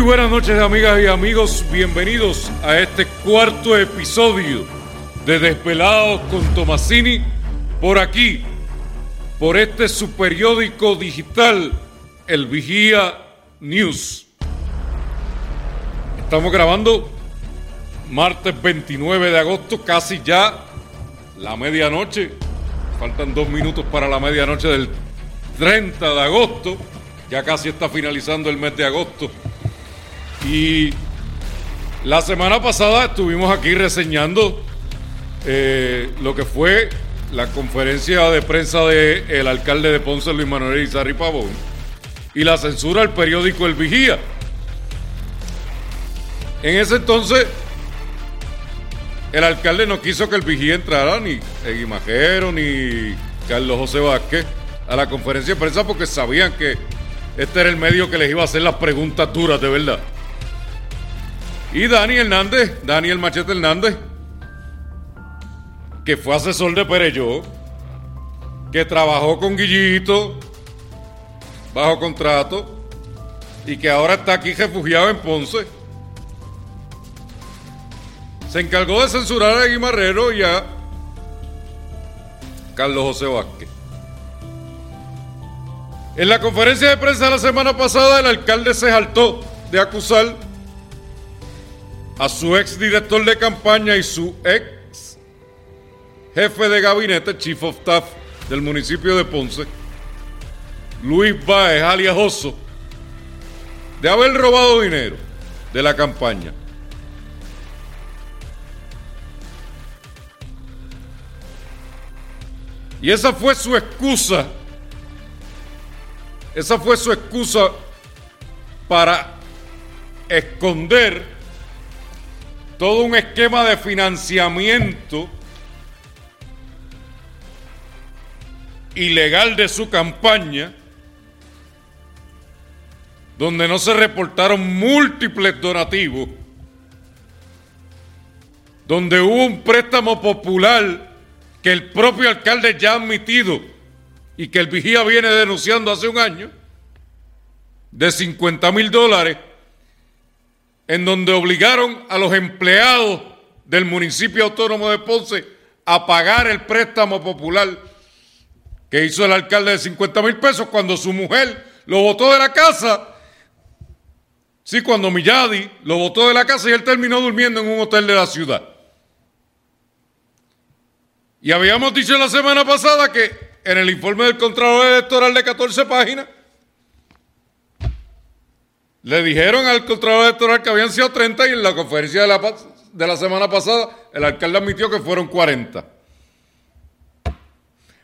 Muy buenas noches amigas y amigos, bienvenidos a este cuarto episodio de Despelados con Tomasini por aquí, por este su periódico digital, El Vigía News. Estamos grabando martes 29 de agosto, casi ya la medianoche. Faltan dos minutos para la medianoche del 30 de agosto. Ya casi está finalizando el mes de agosto. Y la semana pasada estuvimos aquí reseñando eh, lo que fue la conferencia de prensa del alcalde de Ponce, Luis Manuel Izarri Pavón, y la censura del periódico El Vigía. En ese entonces, el alcalde no quiso que el Vigía entrara, ni Eguimajero, ni Carlos José Vázquez, a la conferencia de prensa porque sabían que este era el medio que les iba a hacer las preguntas duras de verdad. Y Dani Hernández, Daniel Machete Hernández, que fue asesor de Pereyó, que trabajó con Guillito bajo contrato y que ahora está aquí refugiado en Ponce. Se encargó de censurar a Guimarrero y a Carlos José Vázquez. En la conferencia de prensa la semana pasada, el alcalde se saltó de acusar a su ex director de campaña y su ex jefe de gabinete, chief of staff del municipio de Ponce, Luis Baez, alias Oso, de haber robado dinero de la campaña. Y esa fue su excusa. Esa fue su excusa para esconder todo un esquema de financiamiento ilegal de su campaña, donde no se reportaron múltiples donativos, donde hubo un préstamo popular que el propio alcalde ya ha admitido y que el vigía viene denunciando hace un año, de 50 mil dólares, en donde obligaron a los empleados del municipio autónomo de Ponce a pagar el préstamo popular que hizo el alcalde de 50 mil pesos cuando su mujer lo botó de la casa. Sí, cuando Milladi lo botó de la casa y él terminó durmiendo en un hotel de la ciudad. Y habíamos dicho la semana pasada que en el informe del Contralor Electoral de 14 páginas, le dijeron al Contralor Electoral que habían sido 30 y en la conferencia de la, de la semana pasada el alcalde admitió que fueron 40.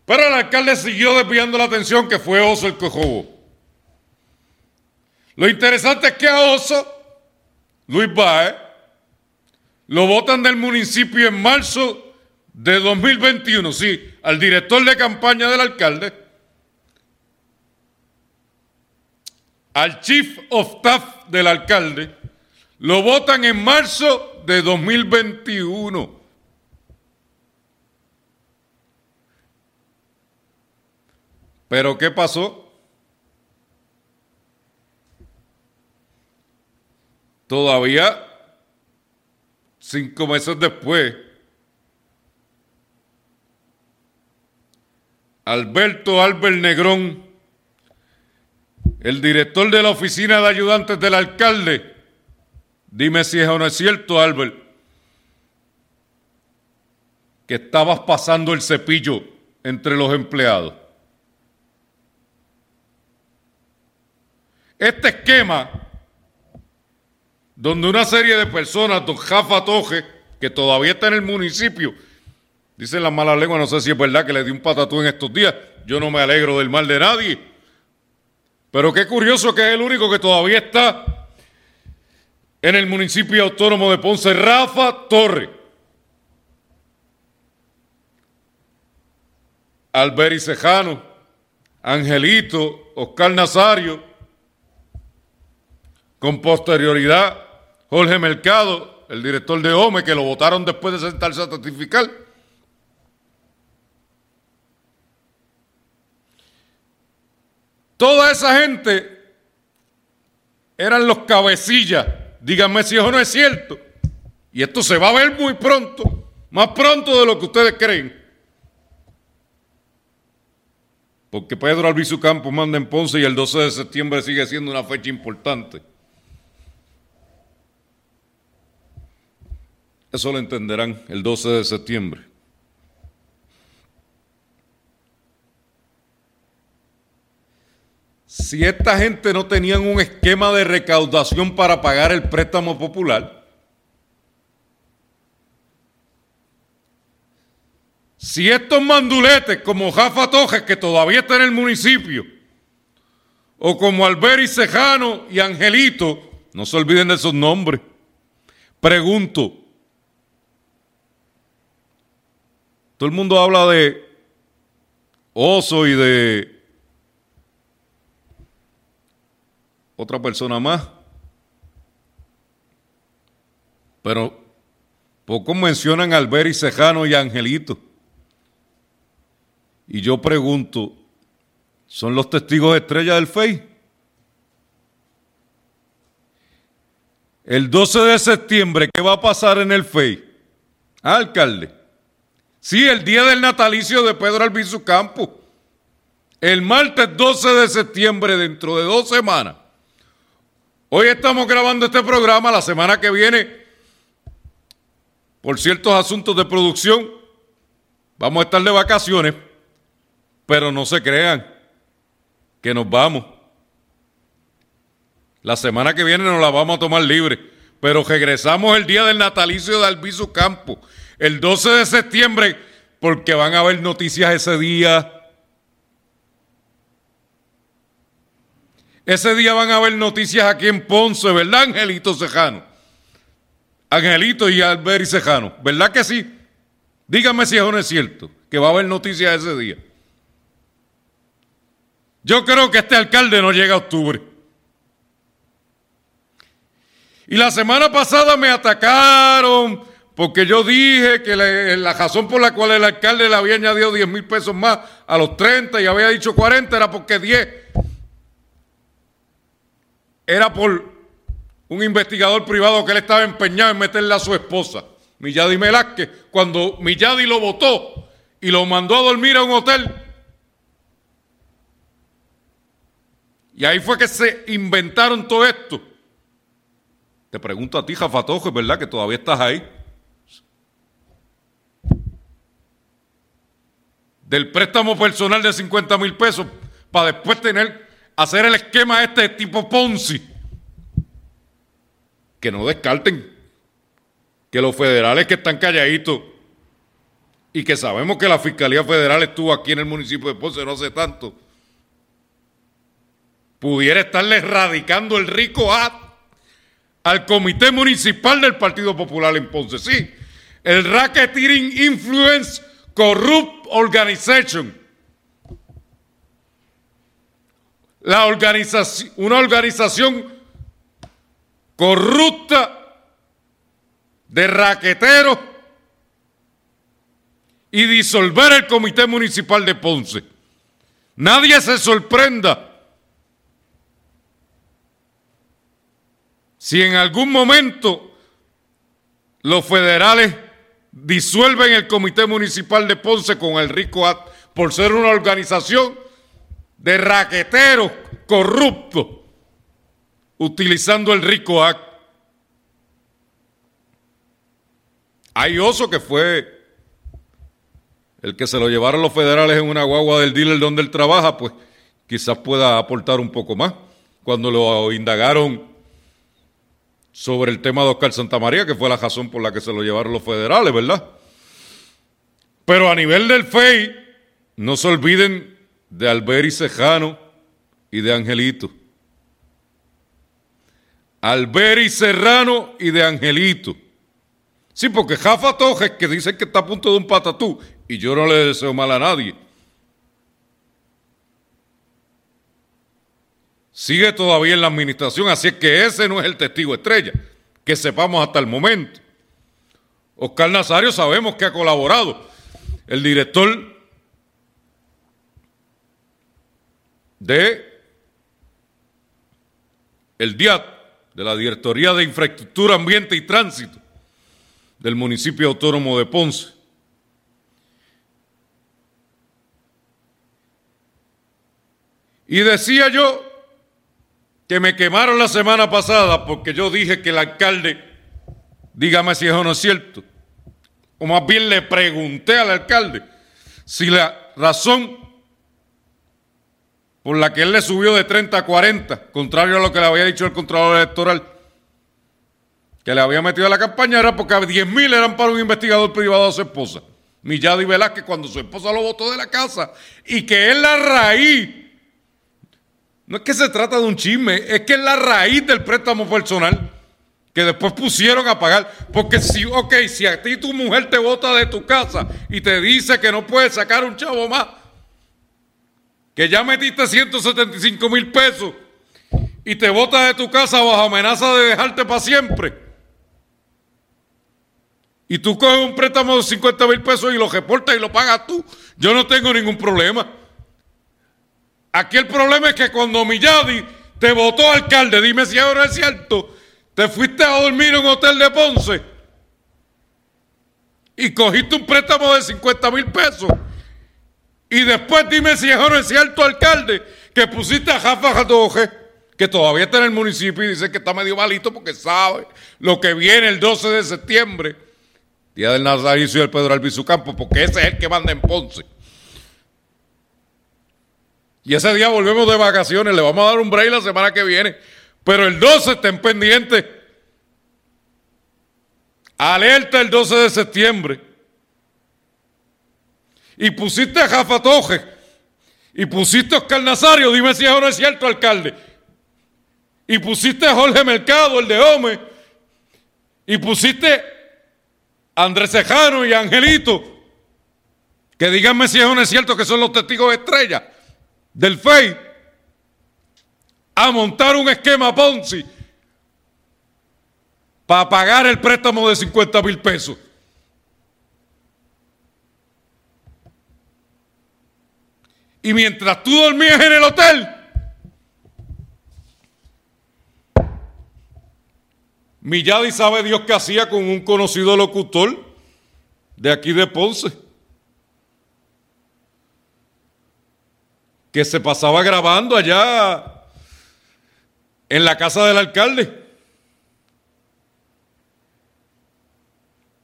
Pero el alcalde siguió desviando la atención que fue Oso el que Lo interesante es que a Oso, Luis Baez, lo votan del municipio en marzo de 2021, sí, al director de campaña del alcalde, al chief of staff del alcalde, lo votan en marzo de 2021. Pero ¿qué pasó? Todavía, cinco meses después, Alberto Albert Negrón, el director de la oficina de ayudantes del alcalde, dime si es o no es cierto, Albert, que estabas pasando el cepillo entre los empleados. Este esquema, donde una serie de personas, don Jafa Toje, que todavía está en el municipio, Dicen las malas lenguas, no sé si es verdad que le di un patatú en estos días. Yo no me alegro del mal de nadie. Pero qué curioso que es el único que todavía está en el municipio autónomo de Ponce, Rafa Torre. Alberi Cejano, Angelito, Oscar Nazario, con posterioridad Jorge Mercado, el director de OME, que lo votaron después de sentarse a testificar. Toda esa gente eran los cabecillas. Díganme si eso no es cierto. Y esto se va a ver muy pronto, más pronto de lo que ustedes creen. Porque Pedro Albizu Campos manda en Ponce y el 12 de septiembre sigue siendo una fecha importante. Eso lo entenderán el 12 de septiembre. Si esta gente no tenían un esquema de recaudación para pagar el préstamo popular, si estos manduletes como Jafa Tojes, que todavía está en el municipio, o como Alberi Cejano y Angelito, no se olviden de esos nombres, pregunto, todo el mundo habla de oso y de otra persona más. Pero pocos mencionan a Alberi Cejano y Angelito. Y yo pregunto, ¿son los testigos estrella del FEI? El 12 de septiembre, ¿qué va a pasar en el FEI? Ah, alcalde. Sí, el día del natalicio de Pedro Albizu Campo. El martes 12 de septiembre, dentro de dos semanas. Hoy estamos grabando este programa, la semana que viene, por ciertos asuntos de producción, vamos a estar de vacaciones, pero no se crean que nos vamos. La semana que viene nos la vamos a tomar libre, pero regresamos el día del natalicio de Albizu Campo, el 12 de septiembre, porque van a haber noticias ese día Ese día van a haber noticias aquí en Ponce, ¿verdad, Angelito Cejano? Angelito y Alberi Cejano, ¿verdad que sí? Dígame si eso no es cierto, que va a haber noticias ese día. Yo creo que este alcalde no llega a octubre. Y la semana pasada me atacaron porque yo dije que la razón por la cual el alcalde le había añadido 10 mil pesos más a los 30 y había dicho 40 era porque 10 era por un investigador privado que él estaba empeñado en meterle a su esposa, Milladi Velázquez, cuando Milladi lo votó y lo mandó a dormir a un hotel. Y ahí fue que se inventaron todo esto. Te pregunto a ti, Jafatojo, ¿es verdad que todavía estás ahí? Del préstamo personal de 50 mil pesos para después tener hacer el esquema este tipo Ponzi. Que no descarten que los federales que están calladitos y que sabemos que la Fiscalía Federal estuvo aquí en el municipio de Ponce no hace tanto, pudiera estarle erradicando el rico a al Comité Municipal del Partido Popular en Ponce. Sí, el Racketeering Influence Corrupt Organization la organización, una organización corrupta de raqueteros y disolver el Comité Municipal de Ponce. Nadie se sorprenda si en algún momento los federales disuelven el Comité Municipal de Ponce con el Rico por ser una organización de raqueteros corruptos utilizando el rico act. Hay oso que fue el que se lo llevaron los federales en una guagua del dealer donde él trabaja, pues quizás pueda aportar un poco más. Cuando lo indagaron sobre el tema de Oscar Santamaría, que fue la razón por la que se lo llevaron los federales, ¿verdad? Pero a nivel del FEI, no se olviden de Alberi Cejano y de Angelito. Alberi Serrano y de Angelito. Sí, porque Jafa Tojes, que dice que está a punto de un patatú, y yo no le deseo mal a nadie. Sigue todavía en la administración, así es que ese no es el testigo estrella, que sepamos hasta el momento. Oscar Nazario sabemos que ha colaborado. El director de el DIAT, de la Directoría de Infraestructura, Ambiente y Tránsito del municipio autónomo de Ponce. Y decía yo que me quemaron la semana pasada porque yo dije que el alcalde, dígame si eso no es cierto, o más bien le pregunté al alcalde si la razón por la que él le subió de 30 a 40, contrario a lo que le había dicho el Contralor Electoral, que le había metido a la campaña, era porque 10 mil eran para un investigador privado de su esposa, Milladi Velázquez, cuando su esposa lo votó de la casa, y que es la raíz, no es que se trata de un chisme, es que es la raíz del préstamo personal que después pusieron a pagar. Porque si, ok, si a ti tu mujer te vota de tu casa y te dice que no puedes sacar un chavo más, que ya metiste 175 mil pesos y te vota de tu casa bajo amenaza de dejarte para siempre. Y tú coges un préstamo de 50 mil pesos y lo reportas y lo pagas tú. Yo no tengo ningún problema. Aquí el problema es que cuando Milladi te votó alcalde, dime si ahora es cierto, te fuiste a dormir en un hotel de Ponce y cogiste un préstamo de 50 mil pesos y después dime si ahora es cierto, alcalde, que pusiste a Jafa Jatoje, que todavía está en el municipio y dice que está medio malito porque sabe lo que viene el 12 de septiembre, día del Nazaricio y del Pedro Albizu Campo, porque ese es el que manda en Ponce. Y ese día volvemos de vacaciones, le vamos a dar un break la semana que viene, pero el 12 estén pendientes. Alerta el 12 de septiembre y pusiste a Jafatoje y pusiste a Oscar Nazario, dime si ahora es cierto, alcalde. Y pusiste a Jorge Mercado, el de Ome, y pusiste a Andrés Cejano y a Angelito, que díganme si ahora es cierto que son los testigos estrella del FEI, a montar un esquema Ponzi. Para pagar el préstamo de 50 mil pesos. Y mientras tú dormías en el hotel, Milladi sabe Dios qué hacía con un conocido locutor de aquí de Ponce, que se pasaba grabando allá en la casa del alcalde.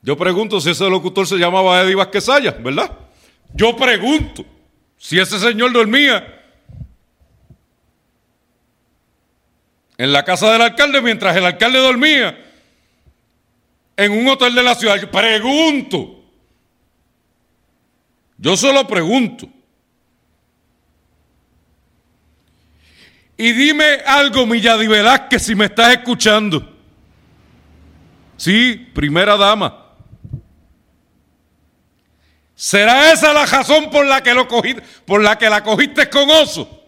Yo pregunto si ese locutor se llamaba Eddie Vázquez ¿verdad? Yo pregunto. Si ese señor dormía en la casa del alcalde mientras el alcalde dormía en un hotel de la ciudad, yo pregunto. Yo solo pregunto. Y dime algo, Milladi Velázquez, si me estás escuchando. Sí, primera dama. ¿Será esa la razón por la que lo cogiste, por la que la cogiste con Oso?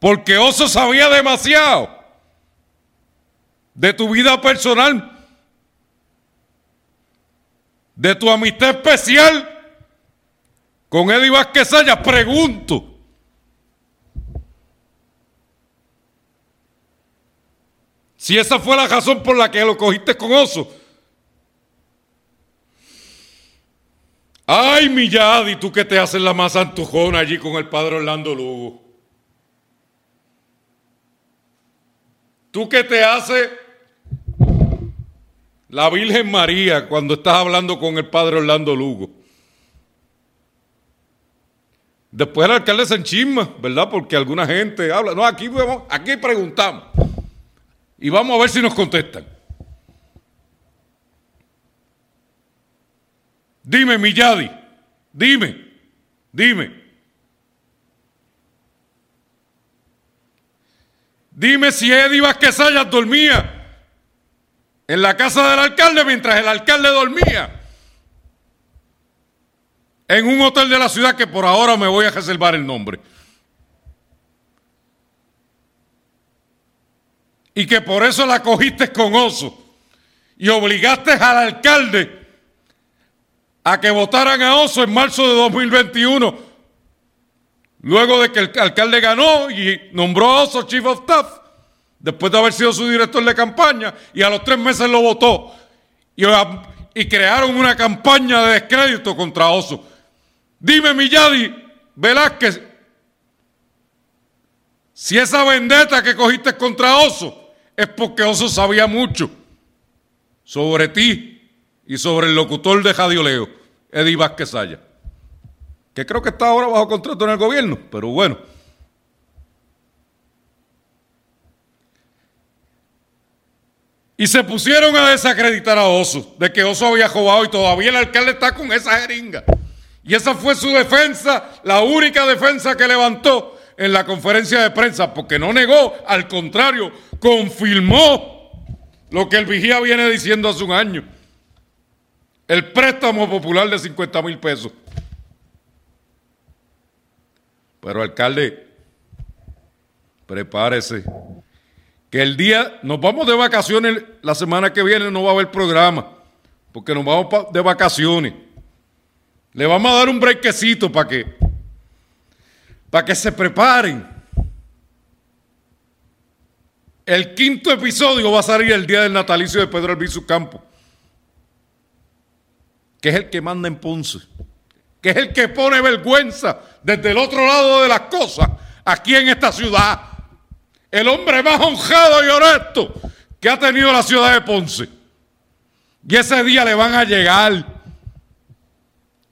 Porque Oso sabía demasiado de tu vida personal, de tu amistad especial con Eddie Vázquez Pregunto. Si esa fue la razón por la que lo cogiste con Oso. Ay, mi Yadi, tú que te haces la más antojona allí con el padre Orlando Lugo. Tú que te haces la Virgen María cuando estás hablando con el padre Orlando Lugo. Después el alcalde se enchisma, ¿verdad? Porque alguna gente habla. No, aquí, aquí preguntamos. Y vamos a ver si nos contestan. Dime, Milladi, dime, dime. Dime si Eddie Vázquez dormía en la casa del alcalde mientras el alcalde dormía en un hotel de la ciudad que por ahora me voy a reservar el nombre. Y que por eso la cogiste con oso y obligaste al alcalde a que votaran a Oso en marzo de 2021, luego de que el alcalde ganó y nombró a Oso Chief of Staff, después de haber sido su director de campaña, y a los tres meses lo votó. Y, y crearon una campaña de descrédito contra Oso. Dime, Milladi Velázquez, si esa vendetta que cogiste contra Oso es porque Oso sabía mucho sobre ti y sobre el locutor de Leo, Eddie Vázquez Saya, que creo que está ahora bajo contrato en el gobierno, pero bueno. Y se pusieron a desacreditar a Oso, de que Oso había robado y todavía el alcalde está con esa jeringa. Y esa fue su defensa, la única defensa que levantó en la conferencia de prensa, porque no negó, al contrario, confirmó lo que el vigía viene diciendo hace un año. El préstamo popular de 50 mil pesos. Pero alcalde, prepárese, que el día, nos vamos de vacaciones, la semana que viene no va a haber programa, porque nos vamos de vacaciones. Le vamos a dar un brequecito para que, para que se preparen. El quinto episodio va a salir el día del natalicio de Pedro Albizu Campo, que es el que manda en Ponce, que es el que pone vergüenza desde el otro lado de las cosas aquí en esta ciudad. El hombre más honrado y honesto que ha tenido la ciudad de Ponce. Y ese día le van a llegar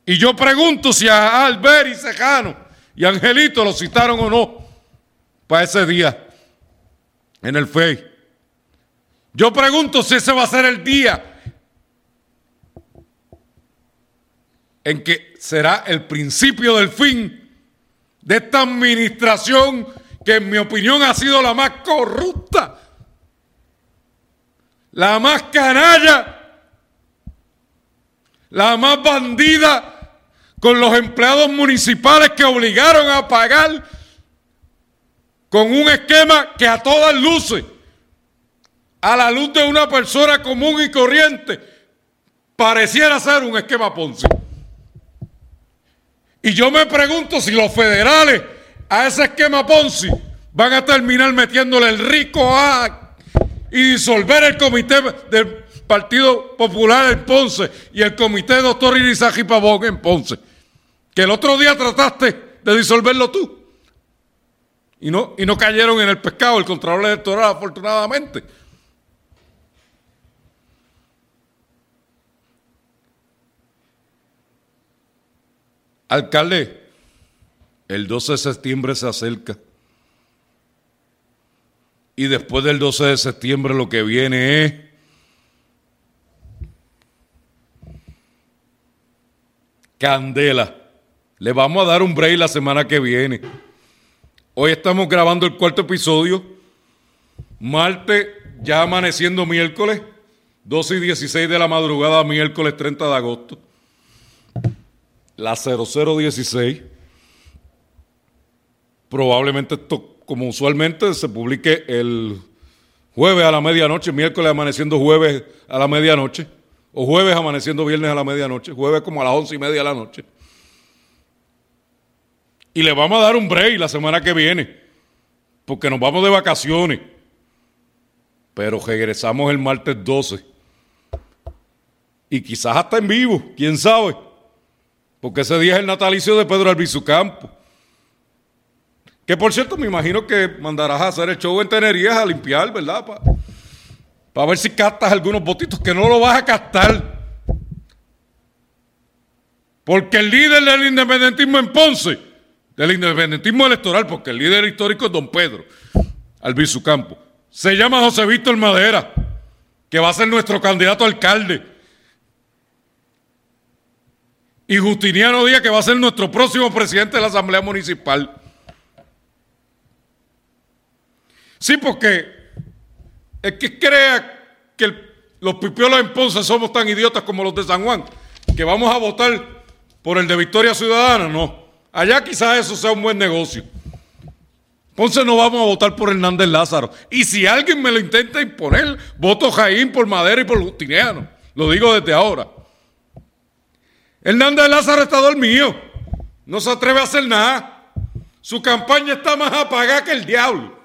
y yo pregunto si a Albert y Sejano y Angelito lo citaron o no para ese día en el FEI. Yo pregunto si ese va a ser el día en que será el principio del fin de esta administración que en mi opinión ha sido la más corrupta, la más canalla, la más bandida con los empleados municipales que obligaron a pagar con un esquema que a todas luces, a la luz de una persona común y corriente, pareciera ser un esquema Ponzi. Y yo me pregunto si los federales a ese esquema Ponzi van a terminar metiéndole el rico a y disolver el comité del Partido Popular en Ponce y el comité de doctor Irizaji Pavón en Ponce que el otro día trataste de disolverlo tú. Y no, y no cayeron en el pescado el Contralor Electoral, afortunadamente. Alcalde, el 12 de septiembre se acerca. Y después del 12 de septiembre lo que viene es candela. Le vamos a dar un break la semana que viene. Hoy estamos grabando el cuarto episodio. Martes, ya amaneciendo miércoles, 12 y 16 de la madrugada, miércoles 30 de agosto. La 0016. Probablemente esto, como usualmente, se publique el jueves a la medianoche, miércoles amaneciendo jueves a la medianoche, o jueves amaneciendo viernes a la medianoche, jueves como a las once y media de la noche. Y le vamos a dar un break la semana que viene, porque nos vamos de vacaciones. Pero regresamos el martes 12. Y quizás hasta en vivo, quién sabe. Porque ese día es el natalicio de Pedro Albizu Campo. Que por cierto, me imagino que mandarás a hacer el show en Tenerías a limpiar, ¿verdad? Para ver si captas algunos botitos, que no lo vas a captar. Porque el líder del independentismo en Ponce del independentismo electoral, porque el líder histórico es don Pedro Albizu Campo. Se llama José Víctor Madera, que va a ser nuestro candidato a alcalde. Y Justiniano Díaz, que va a ser nuestro próximo presidente de la Asamblea Municipal. Sí, porque es que crea que los pipiolos en Ponce somos tan idiotas como los de San Juan, que vamos a votar por el de Victoria Ciudadana, no. Allá quizás eso sea un buen negocio. Entonces no vamos a votar por Hernández Lázaro. Y si alguien me lo intenta imponer, voto Jaín por Madera y por Justiniano. Lo digo desde ahora. Hernández Lázaro está dormido. No se atreve a hacer nada. Su campaña está más apagada que el diablo.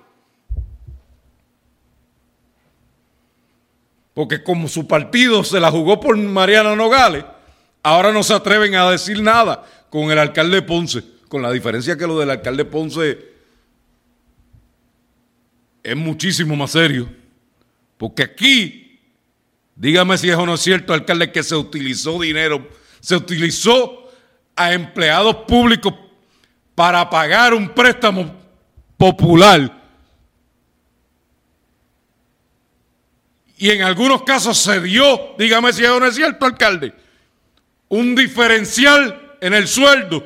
porque como su partido se la jugó por Mariana Nogales, ahora no se atreven a decir nada con el alcalde Ponce, con la diferencia que lo del alcalde Ponce es muchísimo más serio, porque aquí, dígame si eso no es cierto, alcalde, que se utilizó dinero, se utilizó a empleados públicos para pagar un préstamo popular. Y en algunos casos se dio, dígame si eso no es cierto, alcalde, un diferencial en el sueldo.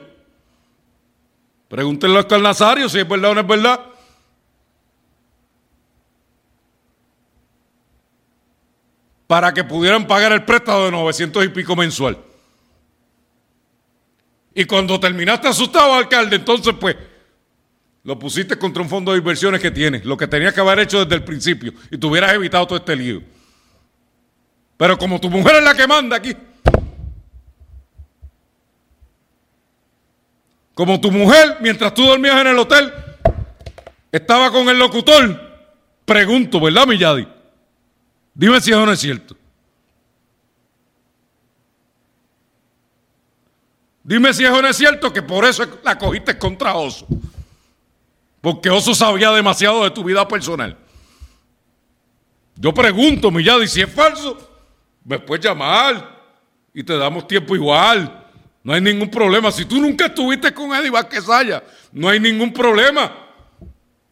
Pregúntenle al Nazario si es verdad o no es verdad. Para que pudieran pagar el préstamo de 900 y pico mensual. Y cuando terminaste asustado, alcalde, entonces pues lo pusiste contra un fondo de inversiones que tienes, lo que tenías que haber hecho desde el principio y te hubieras evitado todo este lío. Pero como tu mujer es la que manda aquí, como tu mujer, mientras tú dormías en el hotel, estaba con el locutor, pregunto, ¿verdad, Milladi? Dime si eso no es cierto. Dime si eso no es cierto, que por eso la cogiste contra Oso. Porque Oso sabía demasiado de tu vida personal. Yo pregunto, Milladi, si es falso, me puedes llamar y te damos tiempo igual. No hay ningún problema. Si tú nunca estuviste con Eddie Vázquez no hay ningún problema.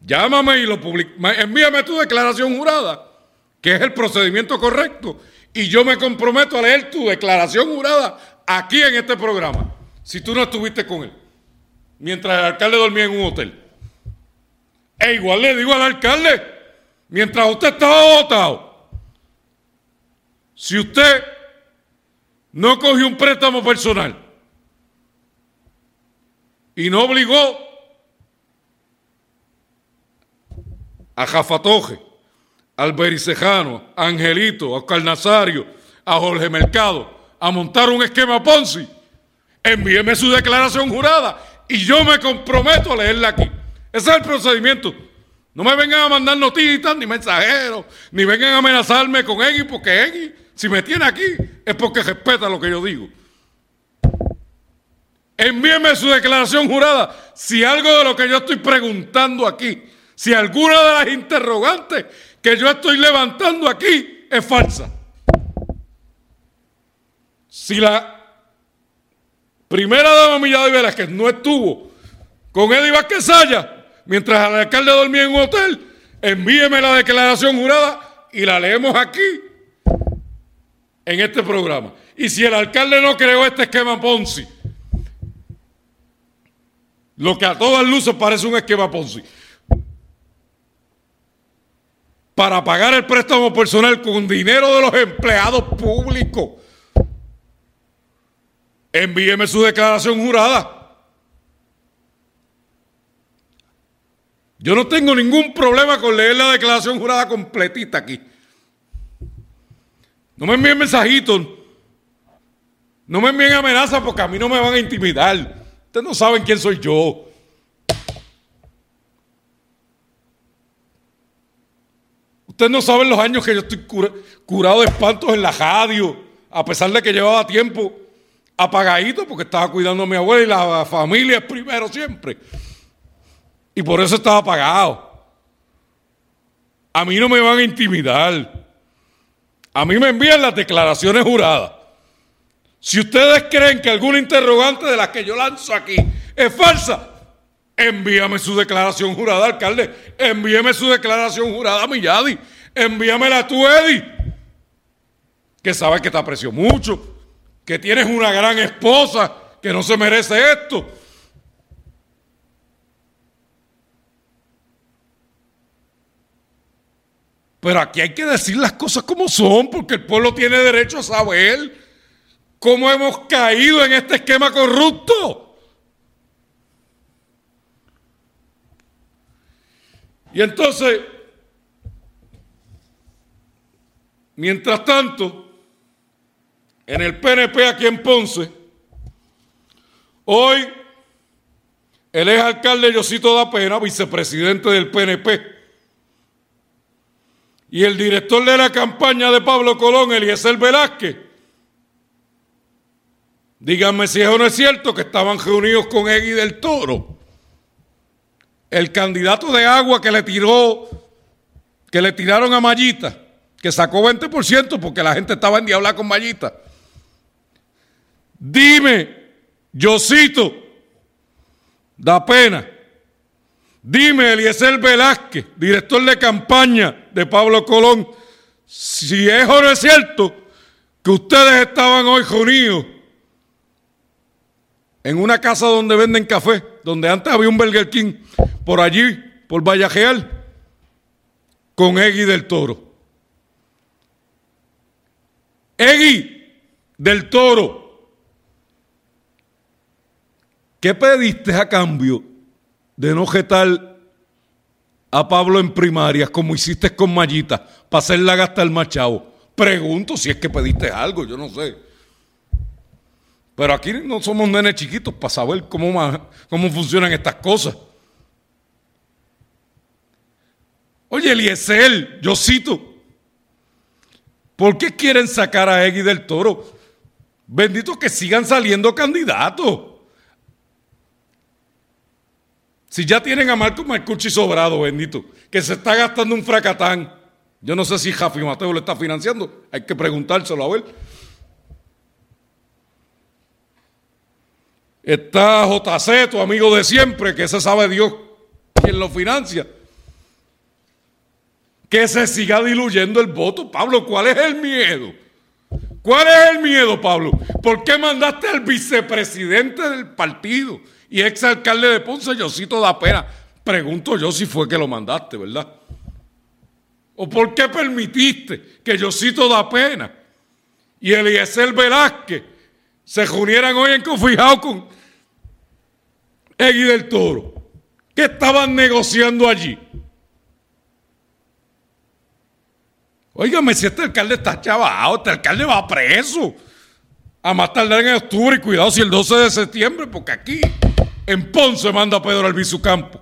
Llámame y lo publica. Envíame tu declaración jurada, que es el procedimiento correcto. Y yo me comprometo a leer tu declaración jurada aquí en este programa. Si tú no estuviste con él, mientras el alcalde dormía en un hotel. E igual le digo al alcalde, mientras usted estaba votado, si usted no cogió un préstamo personal y no obligó a Jafatoje, al Bericejano, a Angelito, a Oscar a Jorge Mercado, a montar un esquema Ponzi, envíeme su declaración jurada y yo me comprometo a leerla aquí. Ese es el procedimiento. No me vengan a mandar notitas, ni mensajeros, ni vengan a amenazarme con Egui, porque Egui, si me tiene aquí, es porque respeta lo que yo digo. Envíeme su declaración jurada si algo de lo que yo estoy preguntando aquí, si alguna de las interrogantes que yo estoy levantando aquí es falsa. Si la primera dama Millada Velázquez no estuvo con Eddie Vázquez mientras el alcalde dormía en un hotel, envíeme la declaración jurada y la leemos aquí en este programa. Y si el alcalde no creó este esquema Ponzi, lo que a todas luces parece un esquema Ponzi, para pagar el préstamo personal con dinero de los empleados públicos, envíeme su declaración jurada. Yo no tengo ningún problema con leer la declaración jurada completita aquí. No me envíen mensajitos. No me envíen amenazas porque a mí no me van a intimidar. Ustedes no saben quién soy yo. Ustedes no saben los años que yo estoy curado de espantos en la radio, a pesar de que llevaba tiempo apagadito porque estaba cuidando a mi abuela y la familia es primero siempre. Y por eso estaba apagado. A mí no me van a intimidar. A mí me envían las declaraciones juradas. Si ustedes creen que alguna interrogante de las que yo lanzo aquí es falsa, envíame su declaración jurada, alcalde. Envíame su declaración jurada a Milladi. Envíamela a tu Eddie, que sabe que te aprecio mucho, que tienes una gran esposa que no se merece esto. Pero aquí hay que decir las cosas como son, porque el pueblo tiene derecho a saber cómo hemos caído en este esquema corrupto. Y entonces, mientras tanto, en el PNP aquí en Ponce, hoy el ex alcalde Yosito da Pena, vicepresidente del PNP, y el director de la campaña de Pablo Colón, Eliezer Velázquez. Díganme si eso no es cierto que estaban reunidos con Egui del Toro. El candidato de agua que le tiró, que le tiraron a Mallita, que sacó 20% porque la gente estaba en hablar con Mallita. Dime, yo cito, da pena. Dime, Eliezer Velázquez, director de campaña de Pablo Colón, si es o no es cierto que ustedes estaban hoy reunidos en una casa donde venden café, donde antes había un Burger King, por allí, por Vallajeal, con Egui del Toro. Egui del Toro, ¿qué pediste a cambio de no jetar a Pablo en primarias como hiciste con Mayita para hacerla gastar machado? Pregunto si es que pediste algo, yo no sé. Pero aquí no somos nenes chiquitos para saber cómo, cómo funcionan estas cosas. Oye, Eliezer, yo cito, ¿por qué quieren sacar a Egui del Toro? Bendito que sigan saliendo candidatos. Si ya tienen a Marco Marcucci sobrado, bendito, que se está gastando un fracatán. Yo no sé si Jafi Mateo lo está financiando, hay que preguntárselo a ver. Está JC, tu amigo de siempre, que se sabe Dios quién lo financia. Que se siga diluyendo el voto. Pablo, ¿cuál es el miedo? ¿Cuál es el miedo, Pablo? ¿Por qué mandaste al vicepresidente del partido y exalcalde de Ponce, Yosito da pena? Pregunto yo si fue que lo mandaste, ¿verdad? ¿O por qué permitiste que Yosito da pena y Eliezer Velázquez se reunieran hoy en Confijao con Egui del Toro. ¿Qué estaban negociando allí? Óigame, si este alcalde está chavado, este alcalde va preso. A más tardar en octubre y cuidado si el 12 de septiembre, porque aquí en Ponce manda Pedro Albizu Campo.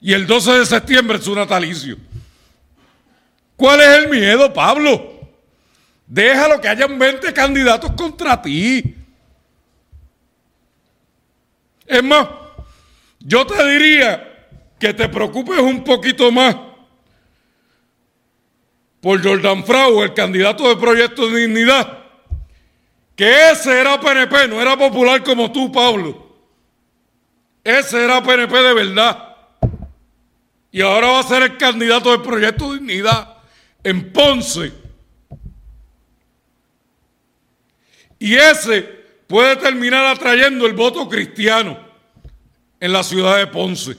Y el 12 de septiembre es su natalicio. ¿Cuál es el miedo, Pablo? Déjalo que hayan 20 candidatos contra ti. Es más, yo te diría que te preocupes un poquito más por Jordan Frau, el candidato de Proyecto de Dignidad, que ese era PNP, no era popular como tú, Pablo. Ese era PNP de verdad. Y ahora va a ser el candidato de Proyecto Dignidad en Ponce. Y ese puede terminar atrayendo el voto cristiano en la ciudad de Ponce.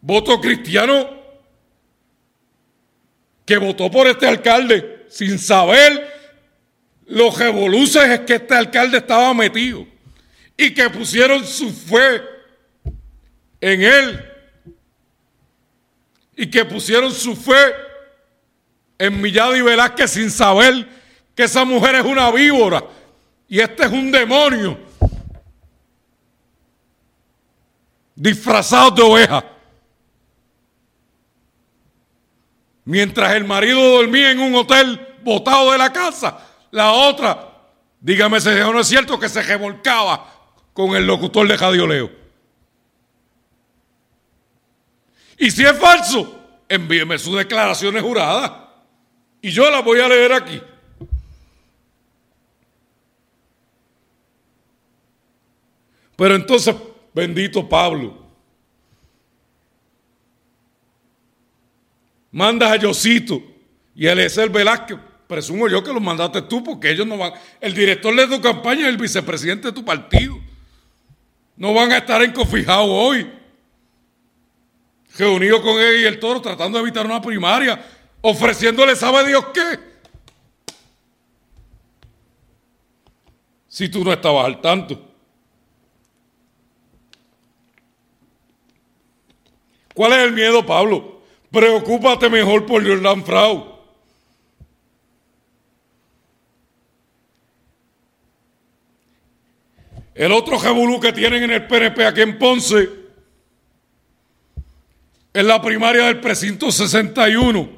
Voto cristiano que votó por este alcalde sin saber los revoluces que este alcalde estaba metido y que pusieron su fe en él y que pusieron su fe en Millado y Velázquez sin saber que esa mujer es una víbora y este es un demonio disfrazado de oveja. Mientras el marido dormía en un hotel botado de la casa, la otra, dígame si no es cierto, que se revolcaba con el locutor de Jadioleo. Y si es falso, envíeme sus declaraciones juradas. Y yo las voy a leer aquí. Pero entonces, bendito Pablo, mandas a Yosito y a Eliezer Velázquez, presumo yo que los mandaste tú porque ellos no van, el director de tu campaña y el vicepresidente de tu partido, no van a estar encofijados hoy, reunidos con él y el toro tratando de evitar una primaria, ofreciéndole sabe Dios qué. Si tú no estabas al tanto. ¿Cuál es el miedo, Pablo? Preocúpate mejor por Jordan Frau. El otro jebulú que tienen en el PNP aquí en Ponce en la primaria del precinto 61,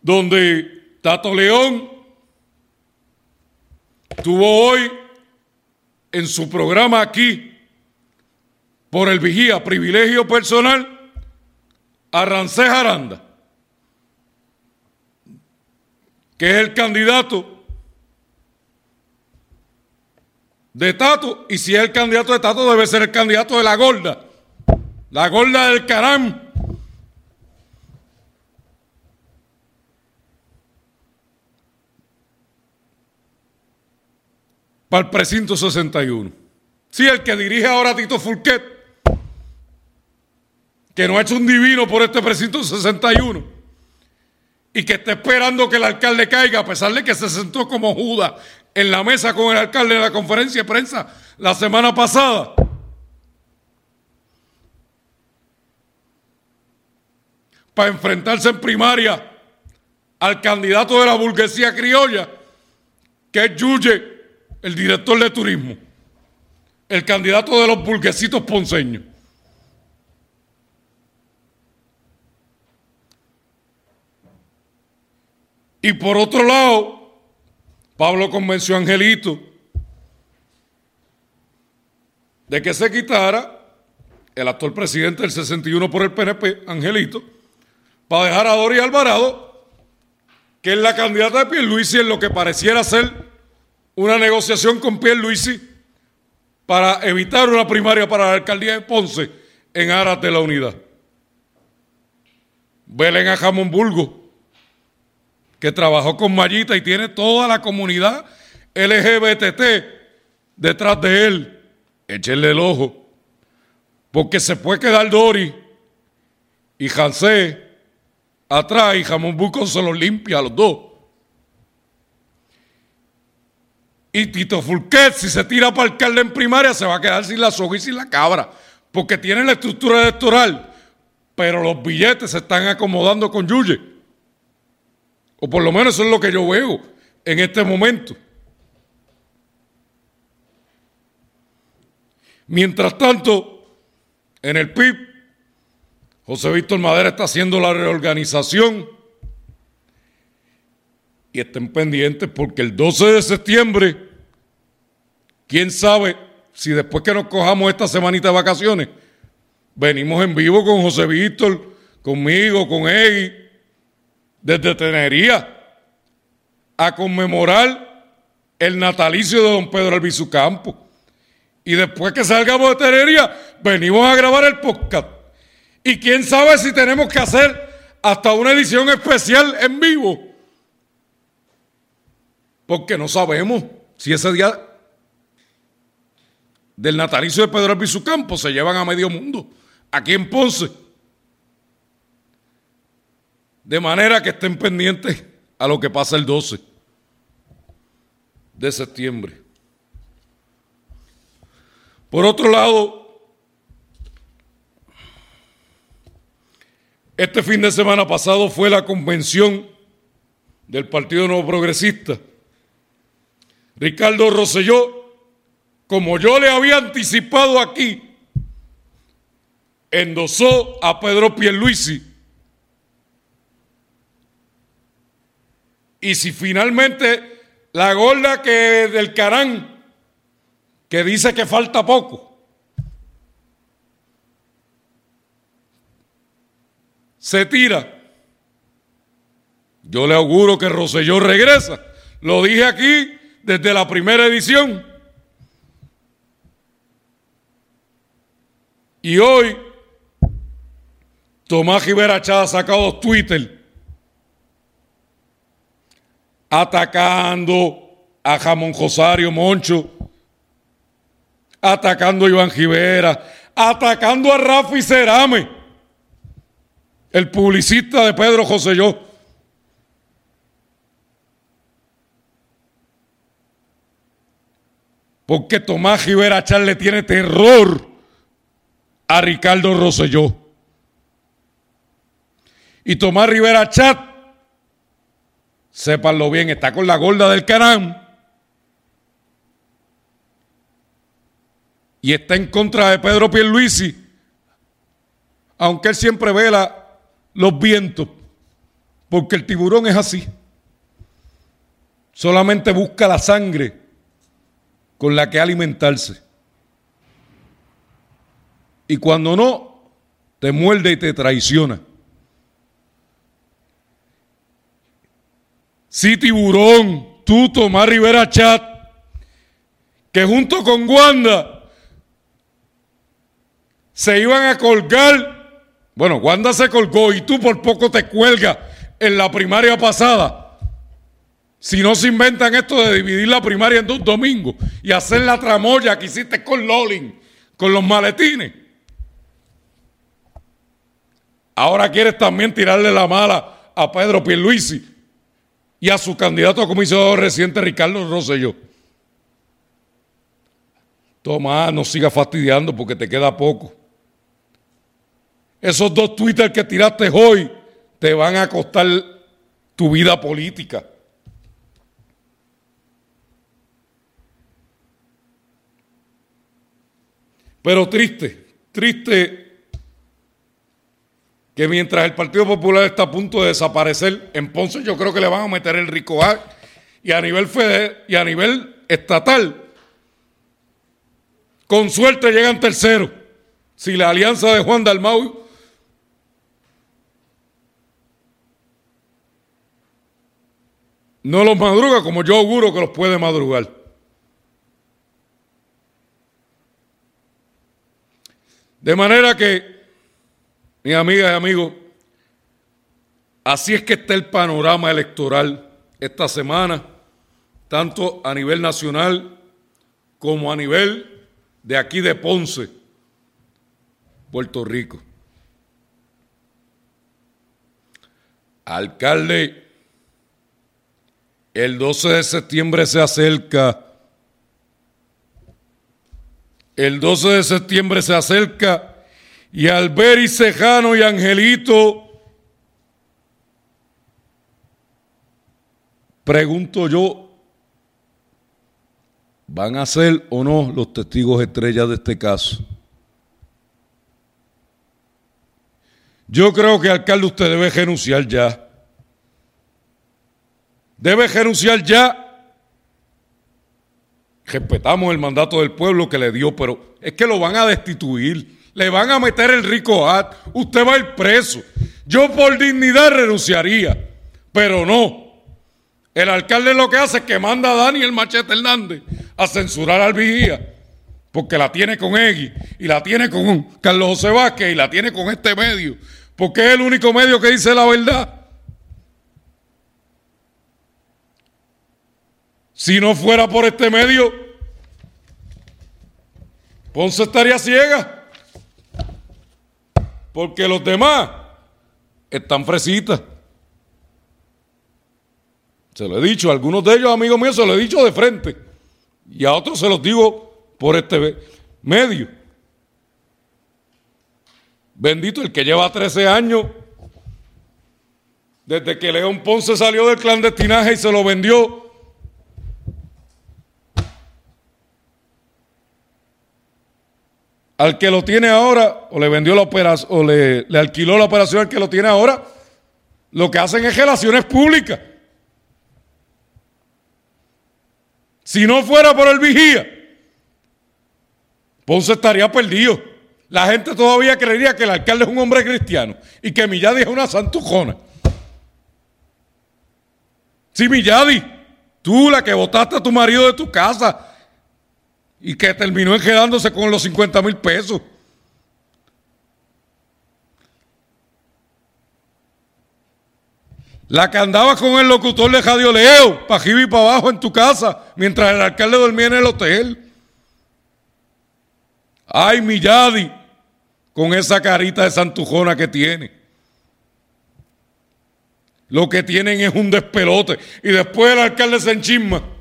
donde Tato León tuvo hoy en su programa aquí, por el vigía privilegio personal, a Aranda, que es el candidato de Tato, y si es el candidato de Tato, debe ser el candidato de la gorda, la gorda del caram. Para el precinto 61. Sí, el que dirige ahora Tito Fulquet, que no ha hecho un divino por este precinto 61 y que está esperando que el alcalde caiga, a pesar de que se sentó como Judas en la mesa con el alcalde en la conferencia de prensa la semana pasada. Para enfrentarse en primaria al candidato de la burguesía criolla, que es Yuye, el director de turismo, el candidato de los burguesitos ponceños. Y por otro lado, Pablo convenció a Angelito de que se quitara el actual presidente del 61 por el PNP, Angelito, para dejar a Dori Alvarado, que es la candidata de Pierluisi en lo que pareciera ser una negociación con Pierluisi para evitar una primaria para la alcaldía de Ponce en aras de la unidad. Velen a Jamón Bulgo que trabajó con Mayita y tiene toda la comunidad LGBT detrás de él. Échenle el ojo. Porque se puede quedar Dori y Jansé atrás y Jamón Buco se los limpia a los dos. Y Tito Fulquet, si se tira para alcalde en primaria, se va a quedar sin la soga y sin la cabra. Porque tiene la estructura electoral. Pero los billetes se están acomodando con Yuye. O por lo menos eso es lo que yo veo en este momento. Mientras tanto, en el PIB, José Víctor Madera está haciendo la reorganización y estén pendientes porque el 12 de septiembre, quién sabe si después que nos cojamos esta semanita de vacaciones, venimos en vivo con José Víctor, conmigo, con Egui, desde Tenería a conmemorar el natalicio de don Pedro Albizu Campo. Y después que salgamos de Tenería, venimos a grabar el podcast. Y quién sabe si tenemos que hacer hasta una edición especial en vivo. Porque no sabemos si ese día del natalicio de Pedro Albizu Campo se llevan a medio mundo, aquí en Ponce. De manera que estén pendientes a lo que pasa el 12 de septiembre. Por otro lado, este fin de semana pasado fue la convención del Partido Nuevo Progresista. Ricardo Rosselló, como yo le había anticipado aquí, endosó a Pedro Pierluisi Y si finalmente la gorda que del Carán, que dice que falta poco, se tira, yo le auguro que Roselló regresa. Lo dije aquí desde la primera edición. Y hoy Tomás Rivera ha sacado Twitter atacando a Jamón Josario Moncho, atacando a Iván Rivera, atacando a Rafi Cerame, el publicista de Pedro José Porque Tomás Rivera Char le tiene terror a Ricardo Rosselló. Y Tomás Rivera Chat sépanlo bien, está con la gorda del Carán. y está en contra de Pedro Pierluisi, aunque él siempre vela los vientos, porque el tiburón es así. Solamente busca la sangre con la que alimentarse. Y cuando no, te muerde y te traiciona. Sí, tiburón, tú, Tomás Rivera Chat, que junto con Wanda se iban a colgar. Bueno, Wanda se colgó y tú por poco te cuelgas en la primaria pasada. Si no se inventan esto de dividir la primaria en dos domingos y hacer la tramoya que hiciste con Lolin, con los maletines. Ahora quieres también tirarle la mala a Pedro Pierluisi y a su candidato a comisionado reciente Ricardo Rosselló. Toma, no sigas fastidiando porque te queda poco. Esos dos Twitter que tiraste hoy te van a costar tu vida política. Pero triste, triste que mientras el Partido Popular está a punto de desaparecer, en Ponce yo creo que le van a meter el rico y a nivel federal y a nivel estatal, con suerte llegan terceros. Si la alianza de Juan Dalmau no los madruga como yo auguro que los puede madrugar. De manera que, mis amigas y amigos, así es que está el panorama electoral esta semana, tanto a nivel nacional como a nivel de aquí de Ponce, Puerto Rico. Alcalde, el 12 de septiembre se acerca el 12 de septiembre se acerca y Alberi Cejano y Angelito, pregunto yo, ¿van a ser o no los testigos estrellas de este caso? Yo creo que alcalde usted debe renunciar ya. Debe renunciar ya respetamos el mandato del pueblo que le dio, pero es que lo van a destituir, le van a meter el rico ad, usted va a ir preso. Yo por dignidad renunciaría, pero no. El alcalde lo que hace es que manda a Daniel Machete Hernández a censurar al vigía, porque la tiene con Egui, y la tiene con Carlos José Vázquez, y la tiene con este medio, porque es el único medio que dice la verdad. Si no fuera por este medio, Ponce estaría ciega. Porque los demás están fresitas. Se lo he dicho, a algunos de ellos, amigos míos, se lo he dicho de frente. Y a otros se los digo por este medio. Bendito el que lleva 13 años, desde que León Ponce salió del clandestinaje y se lo vendió al que lo tiene ahora, o le vendió la operación, o le, alquiló la operación al que lo tiene ahora, lo que hacen es relaciones públicas. Si no fuera por el vigía, Ponce estaría perdido. La gente todavía creería que el alcalde es un hombre cristiano y que Milladi es una santujona. Si Milladi, tú la que votaste a tu marido de tu casa, y que terminó quedándose con los 50 mil pesos. La que andaba con el locutor de Radio Leo, para arriba y para abajo en tu casa, mientras el alcalde dormía en el hotel. Ay, mi Yadi, con esa carita de santujona que tiene. Lo que tienen es un despelote. Y después el alcalde se enchisma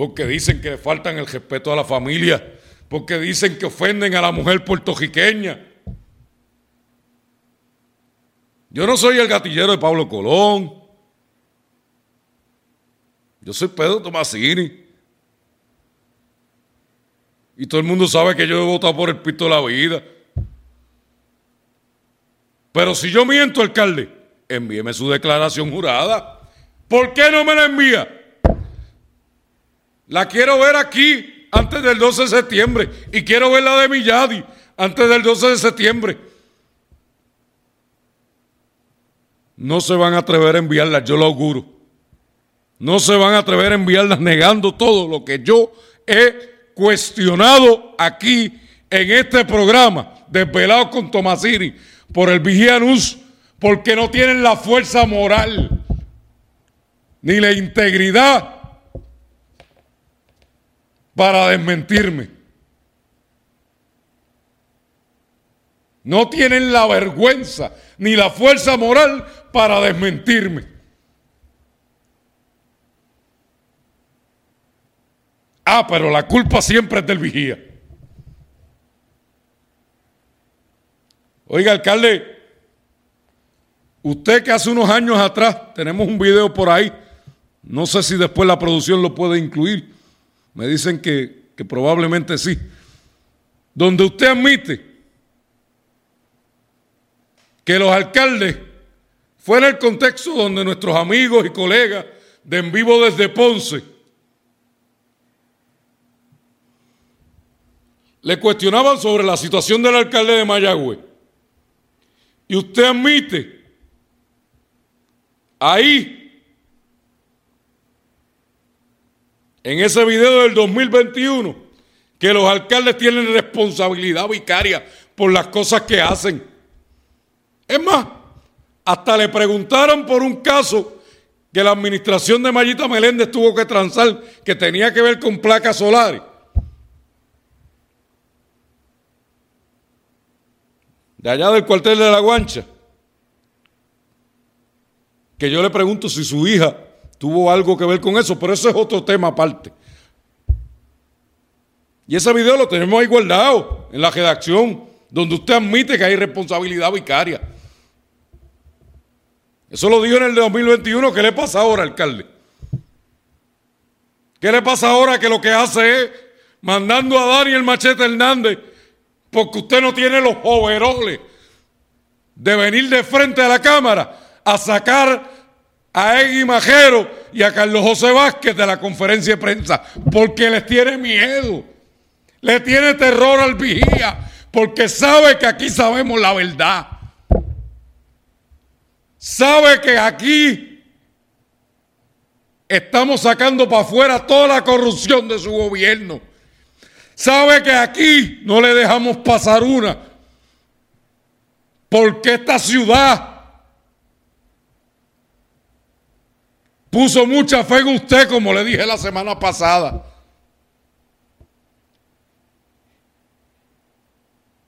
porque dicen que le faltan el respeto a la familia, porque dicen que ofenden a la mujer puertorriqueña. Yo no soy el gatillero de Pablo Colón. Yo soy Pedro Tomasini. Y todo el mundo sabe que yo he votado por el pito de la vida. Pero si yo miento, alcalde, envíeme su declaración jurada. ¿Por qué no me la envía? La quiero ver aquí antes del 12 de septiembre. Y quiero ver la de Milladi antes del 12 de septiembre. No se van a atrever a enviarlas, yo lo auguro. No se van a atrever a enviarlas negando todo lo que yo he cuestionado aquí en este programa, desvelado con Tomasini, por el Vigianus, porque no tienen la fuerza moral ni la integridad para desmentirme. No tienen la vergüenza ni la fuerza moral para desmentirme. Ah, pero la culpa siempre es del vigía. Oiga, alcalde, usted que hace unos años atrás, tenemos un video por ahí, no sé si después la producción lo puede incluir, me dicen que, que probablemente sí, donde usted admite que los alcaldes fuera el contexto donde nuestros amigos y colegas de En Vivo desde Ponce le cuestionaban sobre la situación del alcalde de Mayagüe. Y usted admite ahí, en ese video del 2021, que los alcaldes tienen responsabilidad vicaria por las cosas que hacen. Es más, hasta le preguntaron por un caso que la administración de Mayita Meléndez tuvo que transar, que tenía que ver con placas solares. de allá del cuartel de la Guancha, que yo le pregunto si su hija tuvo algo que ver con eso, pero eso es otro tema aparte. Y ese video lo tenemos ahí guardado en la redacción, donde usted admite que hay responsabilidad vicaria. Eso lo dijo en el de 2021. ¿Qué le pasa ahora, alcalde? ¿Qué le pasa ahora que lo que hace es mandando a Daniel Machete Hernández porque usted no tiene los overoles de venir de frente a la Cámara a sacar a Egui Majero y a Carlos José Vázquez de la conferencia de prensa, porque les tiene miedo, le tiene terror al vigía, porque sabe que aquí sabemos la verdad. Sabe que aquí estamos sacando para afuera toda la corrupción de su gobierno. Sabe que aquí no le dejamos pasar una. Porque esta ciudad puso mucha fe en usted, como le dije la semana pasada.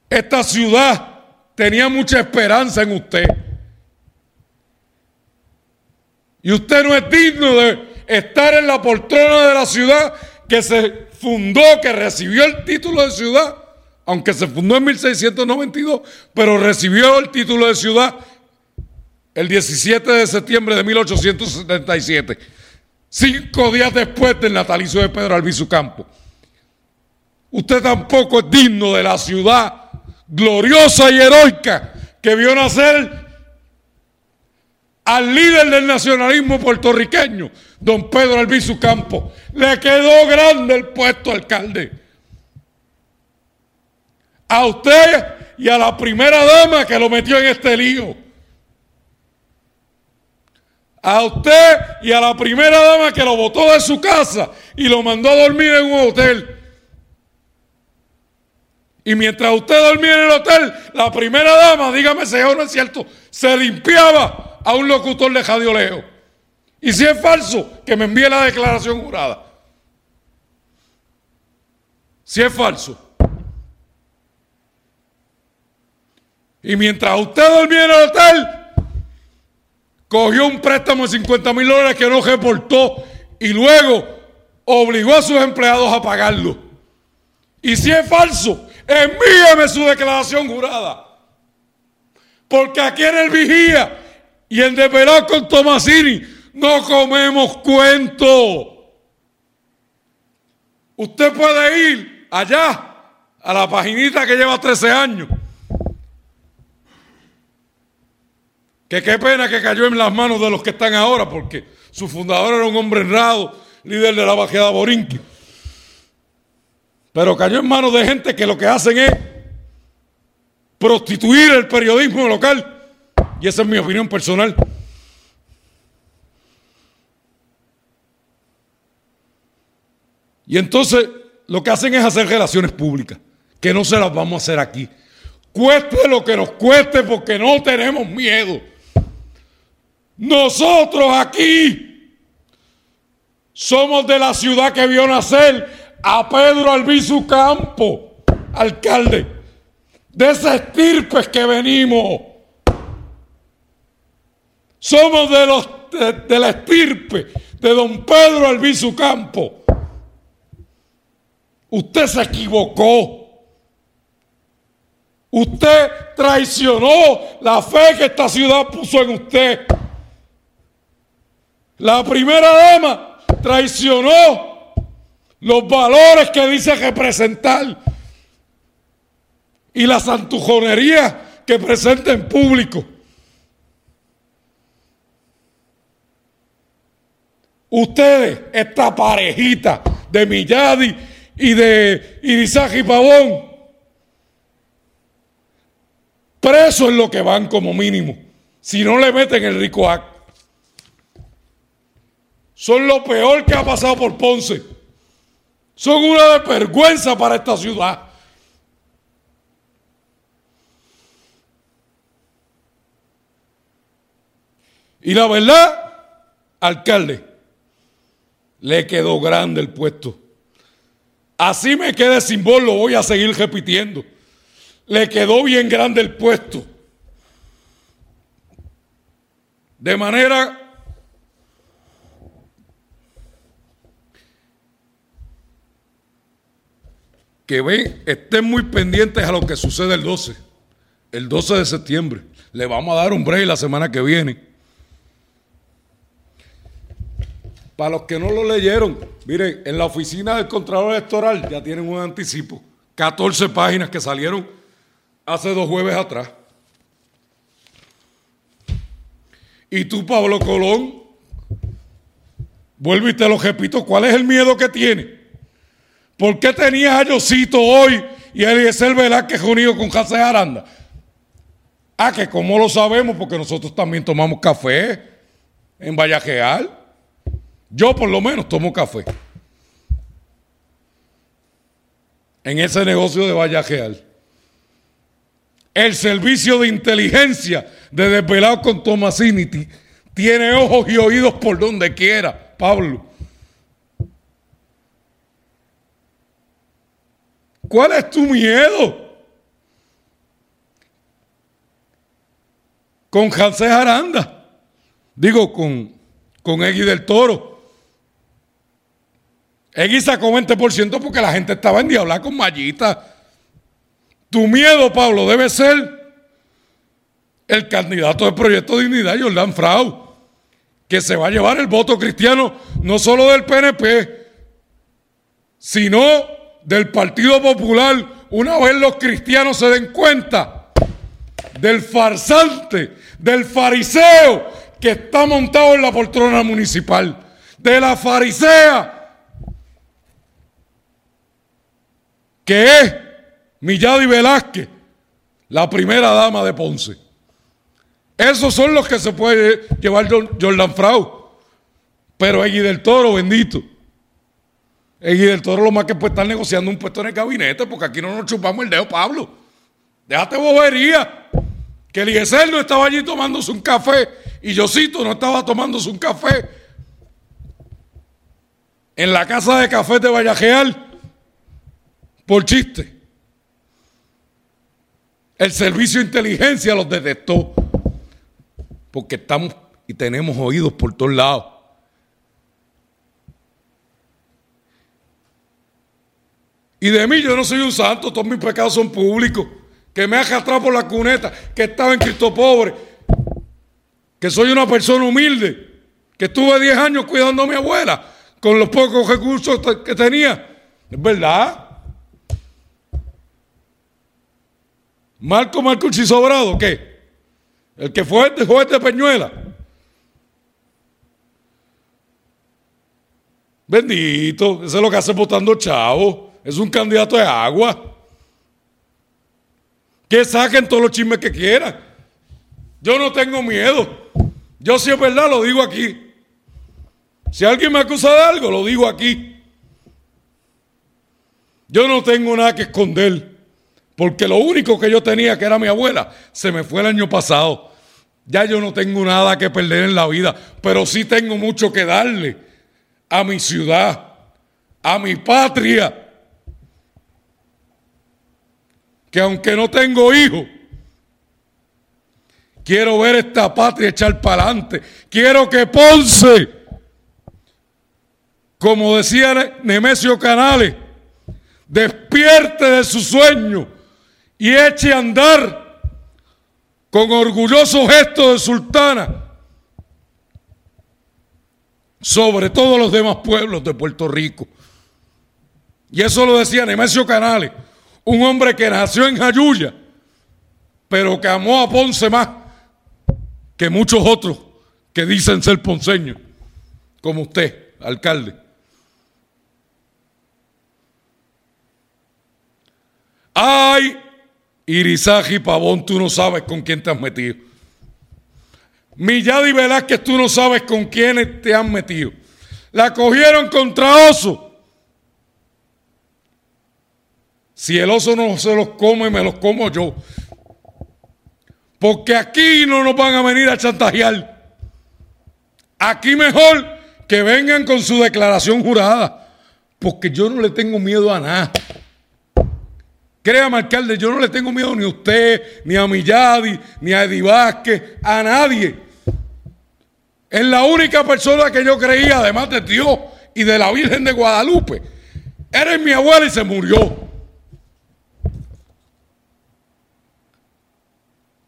Esta ciudad tenía mucha esperanza en usted. Y usted no es digno de estar en la poltrona de la ciudad que se fundó, que recibió el título de ciudad, aunque se fundó en 1692, pero recibió el título de ciudad el 17 de septiembre de 1877, cinco días después del natalicio de Pedro Albizu Campo. Usted tampoco es digno de la ciudad gloriosa y heroica que vio nacer al líder del nacionalismo puertorriqueño, don Pedro Albizu Campo. Le quedó grande el puesto alcalde. A usted y a la primera dama que lo metió en este lío. A usted y a la primera dama que lo botó de su casa y lo mandó a dormir en un hotel. Y mientras usted dormía en el hotel, la primera dama, dígame si no es cierto, se limpiaba a un locutor de Radio Leo. Y si es falso, que me envíe la declaración jurada. Si es falso. Y mientras usted dormía en el hotel, cogió un préstamo de 50 mil dólares que no reportó y luego obligó a sus empleados a pagarlo. Y si es falso, envíeme su declaración jurada. Porque aquí en el vigía y en Desvelado con Tomasini no comemos cuento. Usted puede ir allá, a la paginita que lleva 13 años. Que qué pena que cayó en las manos de los que están ahora, porque su fundador era un hombre honrado, líder de la bajeada Borinqui. Pero cayó en manos de gente que lo que hacen es prostituir el periodismo local. Y esa es mi opinión personal. Y entonces lo que hacen es hacer relaciones públicas, que no se las vamos a hacer aquí. Cueste lo que nos cueste porque no tenemos miedo. Nosotros aquí somos de la ciudad que vio nacer a Pedro Albizu Campo, alcalde. De esas estirpes que venimos. Somos de, los, de, la estirpe de don Pedro Albizu Campo. Usted se equivocó. Usted traicionó la fe que esta ciudad puso en usted. La primera dama traicionó los valores que dice representar y la santujonería que presenta en público. Ustedes, esta parejita de Milladi y de Irizaje Pavón, presos en lo que van como mínimo, si no le meten el rico acto son lo peor que ha pasado por Ponce. Son una vergüenza para esta ciudad. Y la verdad, alcalde, le quedó grande el puesto. Así me quede sin voz, lo voy a seguir repitiendo. Le quedó bien grande el puesto. De manera que ven, estén muy pendientes a lo que sucede el 12, el 12 de septiembre. Le vamos a dar un break la semana que viene. Para los que no lo leyeron, miren, en la oficina del Contralor Electoral ya tienen un anticipo. 14 páginas que salieron hace dos jueves atrás. Y tú, Pablo Colón, vuelvo y te lo repito, ¿cuál es el miedo que tiene? ¿Por qué tenías a Yosito hoy y a Eliezer Velázquez unido con José Aranda? Ah, que como lo sabemos, porque nosotros también tomamos café en Vallajeal. Yo por lo menos tomo café. En ese negocio de Vallajeal. El servicio de inteligencia de Desvelado con Tomasini tiene ojos y oídos por donde quiera, Pablo. ¿Cuál es tu miedo? Con José Aranda. Digo, con, con Egui del Toro. Egui sacó 20% porque la gente estaba en diabla con Mallita. Tu miedo, Pablo, debe ser el candidato del Proyecto Dignidad, Jordán Frau, que se va a llevar el voto cristiano no solo del PNP, sino del Partido Popular, una vez los cristianos se den cuenta del farsante, del fariseo que está montado en la poltrona municipal, de la farisea que es Milladi Velázquez, la primera dama de Ponce. Esos son los que se puede llevar Jordan Frau. Pero Egui del Toro, bendito. Y del Toro lo más que puede estar negociando un puesto en el gabinete, porque aquí no nos chupamos el dedo, Pablo. Déjate bobería. Que Eliezer no estaba allí tomándose un café y Josito no estaba tomándose un café en la casa de café de Vallajeal por chiste. El servicio de inteligencia los detectó porque estamos y tenemos oídos por todos lados. Y de mí yo no soy un santo, todos mis pecados son públicos. Que me ha arrastrado por la cuneta, que estaba en Cristo pobre, que soy una persona humilde, que estuve 10 años cuidando a mi abuela con los pocos recursos que tenía. Es verdad. Marco Marcucci Sobrado, ¿qué? El que fue el juez de Peñuela. Bendito, ese es lo que hace votando chavo. Es un candidato de agua. Que saquen todos los chismes que quieran. Yo no tengo miedo. Yo si es verdad lo digo aquí. Si alguien me acusa de algo, lo digo aquí. Yo no tengo nada que esconder. Porque lo único que yo tenía, que era mi abuela, se me fue el año pasado. Ya yo no tengo nada que perder en la vida, pero sí tengo mucho que darle a mi ciudad, a mi patria. Que aunque no tengo hijos, quiero ver esta patria echar para adelante. Quiero que Ponce, como decía Nemesio Canales, despierte de su sueño y eche a andar con orgulloso gesto de sultana sobre todos los demás pueblos de Puerto Rico. Y eso lo decía Nemesio Canales, un hombre que nació en Jayuya, pero que amó a Ponce más que muchos otros que dicen ser ponceños, como usted, alcalde. Ay, Irizaji Pavón, tú no sabes con quién te has metido. Milladi Velázquez, tú no sabes con quién te han metido. La cogieron contra oso. Si el oso no se los come, me los como yo. Porque aquí no nos van a venir a chantajear. Aquí mejor que vengan con su declaración jurada. Porque yo no le tengo miedo a nada. Créame, alcalde, yo no le tengo miedo ni a usted, ni a Milladi, ni a Eddie Vázquez, a nadie. Es la única persona que yo creía, además de Dios y de la Virgen de Guadalupe. Eres mi abuela y se murió.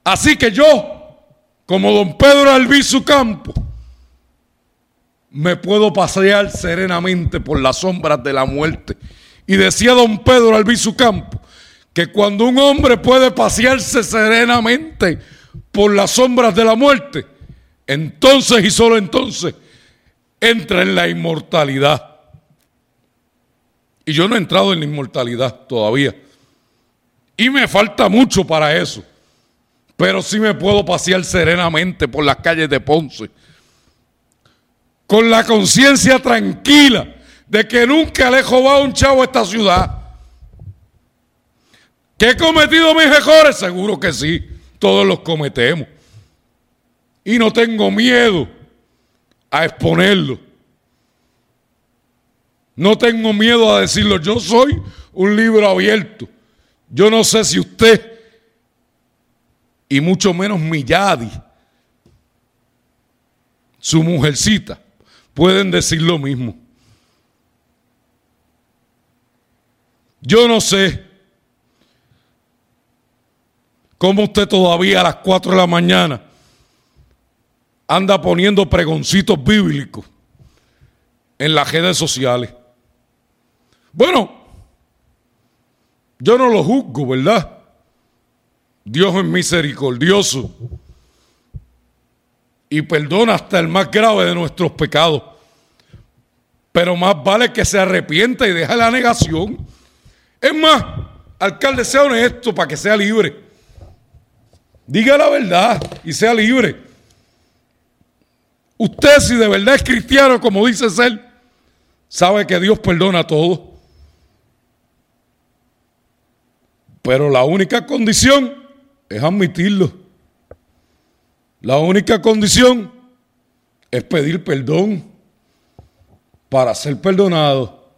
Así que yo, como don Pedro Albizu Campo, me puedo pasear serenamente por las sombras de la muerte. Y decía don Pedro Albizu Campo, que cuando un hombre puede pasearse serenamente por las sombras de la muerte, entonces y solo entonces entra en la inmortalidad. Y yo no he entrado en la inmortalidad todavía. Y me falta mucho para eso. Pero sí me puedo pasear serenamente por las calles de Ponce. Con la conciencia tranquila de que nunca le he robado un chavo a esta ciudad ¿Que he cometido mis mejores? Seguro que sí, todos los cometemos. Y no tengo miedo a exponerlo. No tengo miedo a decirlo. Yo soy un libro abierto. Yo no sé si usted, y mucho menos Milladi, su mujercita, pueden decir lo mismo. Yo no sé ¿Cómo usted todavía a las 4 de la mañana anda poniendo pregoncitos bíblicos en las redes sociales? Bueno, yo no lo juzgo, ¿verdad? Dios es misericordioso y perdona hasta el más grave de nuestros pecados. Pero más vale que se arrepienta y deje la negación. Es más, alcalde, sea honesto para que sea libre. Diga la verdad y sea libre. Usted si de verdad es cristiano, como dice ser, sabe que Dios perdona todo. Pero la única condición es admitirlo. La única condición es pedir perdón para ser perdonado.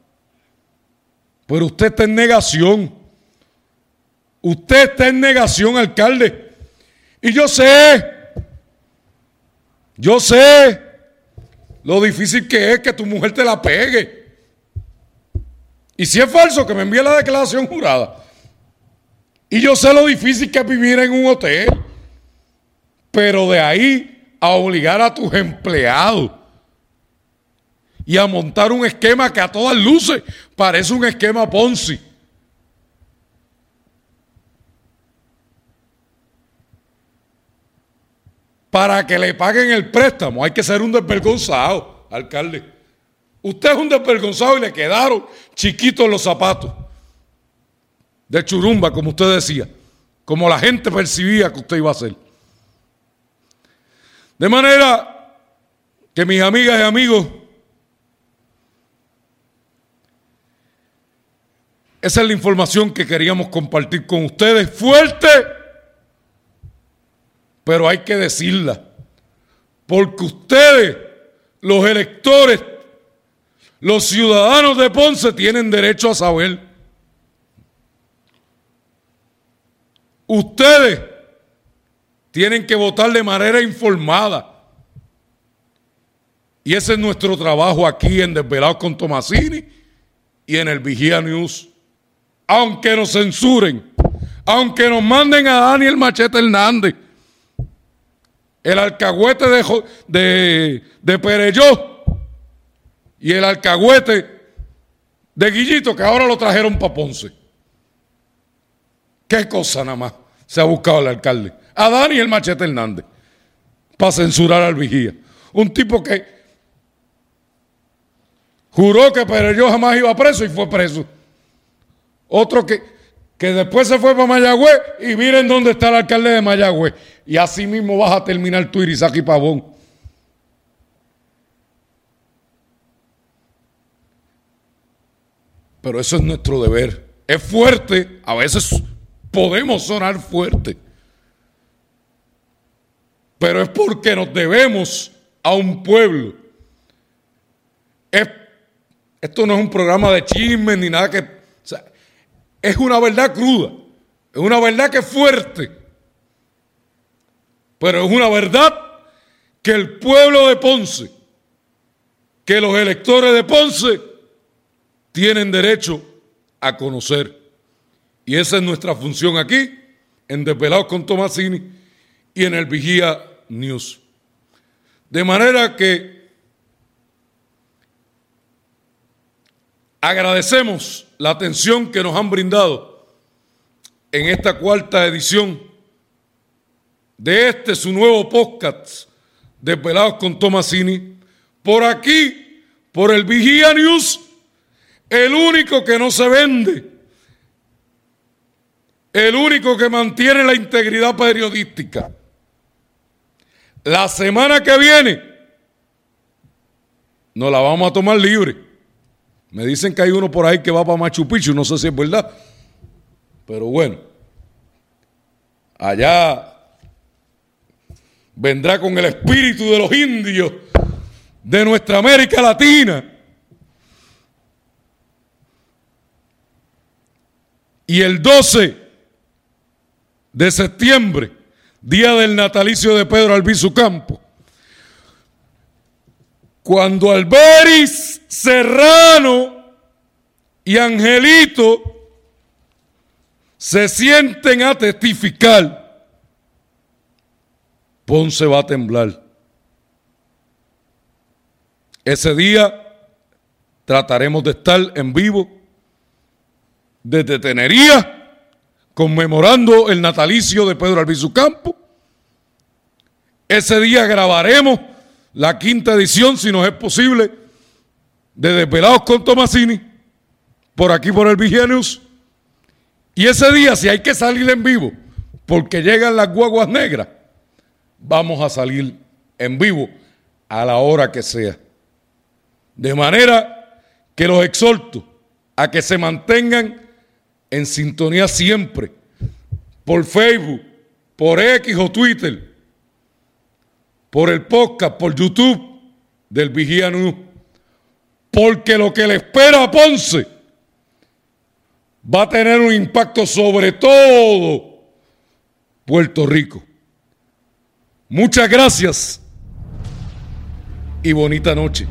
Pero usted está en negación. Usted está en negación, alcalde. Y yo sé, yo sé lo difícil que es que tu mujer te la pegue. Y si es falso, que me envíe la declaración jurada. Y yo sé lo difícil que es vivir en un hotel, pero de ahí a obligar a tus empleados y a montar un esquema que a todas luces parece un esquema Ponzi. Para que le paguen el préstamo hay que ser un desvergonzado, alcalde. Usted es un desvergonzado y le quedaron chiquitos los zapatos de churumba, como usted decía, como la gente percibía que usted iba a hacer. De manera que mis amigas y amigos, esa es la información que queríamos compartir con ustedes. Fuerte, pero hay que decirla. Porque ustedes, los electores, los ciudadanos de Ponce tienen derecho a saber. Ustedes tienen que votar de manera informada. Y ese es nuestro trabajo aquí en Desvelados con Tomasini y en el Vigía News. Aunque nos censuren, aunque nos manden a Daniel Machete Hernández, el alcahuete de, de, de y el alcahuete de Guillito, que ahora lo trajeron para Ponce. ¿Qué cosa nada más se ha buscado el alcalde? A Dani el Machete Hernández para censurar al vigía. Un tipo que juró que yo jamás iba preso y fue preso. Otro que, que después se fue para Mayagüez y miren dónde está el alcalde de Mayagüez. Y así mismo vas a terminar tu Irizaki Pavón. Pero eso es nuestro deber. Es fuerte, a veces podemos sonar fuerte, pero es porque nos debemos a un pueblo. esto no es un programa de chismes ni nada que... es una verdad cruda, es una verdad que es fuerte, pero es una verdad que el pueblo de Ponce, que los electores de Ponce tienen derecho a conocer. Y esa es nuestra función aquí, en Desvelados con Tomasini y en el Vigía News. De manera que agradecemos la atención que nos han brindado en esta cuarta edición de este su nuevo podcast, Desvelados con Tomasini, por aquí, por el Vigía News, el único que no se vende el único que mantiene la integridad periodística. La semana que viene nos la vamos a tomar libre. Me dicen que hay uno por ahí que va para Machu Picchu, no sé si es verdad. Pero bueno, allá vendrá con el espíritu de los indios de nuestra América Latina. Y el 12 de septiembre, día del natalicio de Pedro Albizu Campo, cuando Alberis Serrano y Angelito se sienten a testificar, Ponce va a temblar. Ese día trataremos de estar en vivo desde Tenería conmemorando el natalicio de Pedro Albizu Campo. Ese día grabaremos la quinta edición, si nos es posible, de Desvelados con Tomasini, por aquí por el Vigenius. Y ese día, si hay que salir en vivo, porque llegan las guaguas negras, vamos a salir en vivo a la hora que sea. De manera que los exhorto a que se mantengan en sintonía siempre, por Facebook, por X o Twitter, por el podcast, por YouTube del Vigía News. Porque lo que le espera a Ponce va a tener un impacto sobre todo Puerto Rico. Muchas gracias y bonita noche.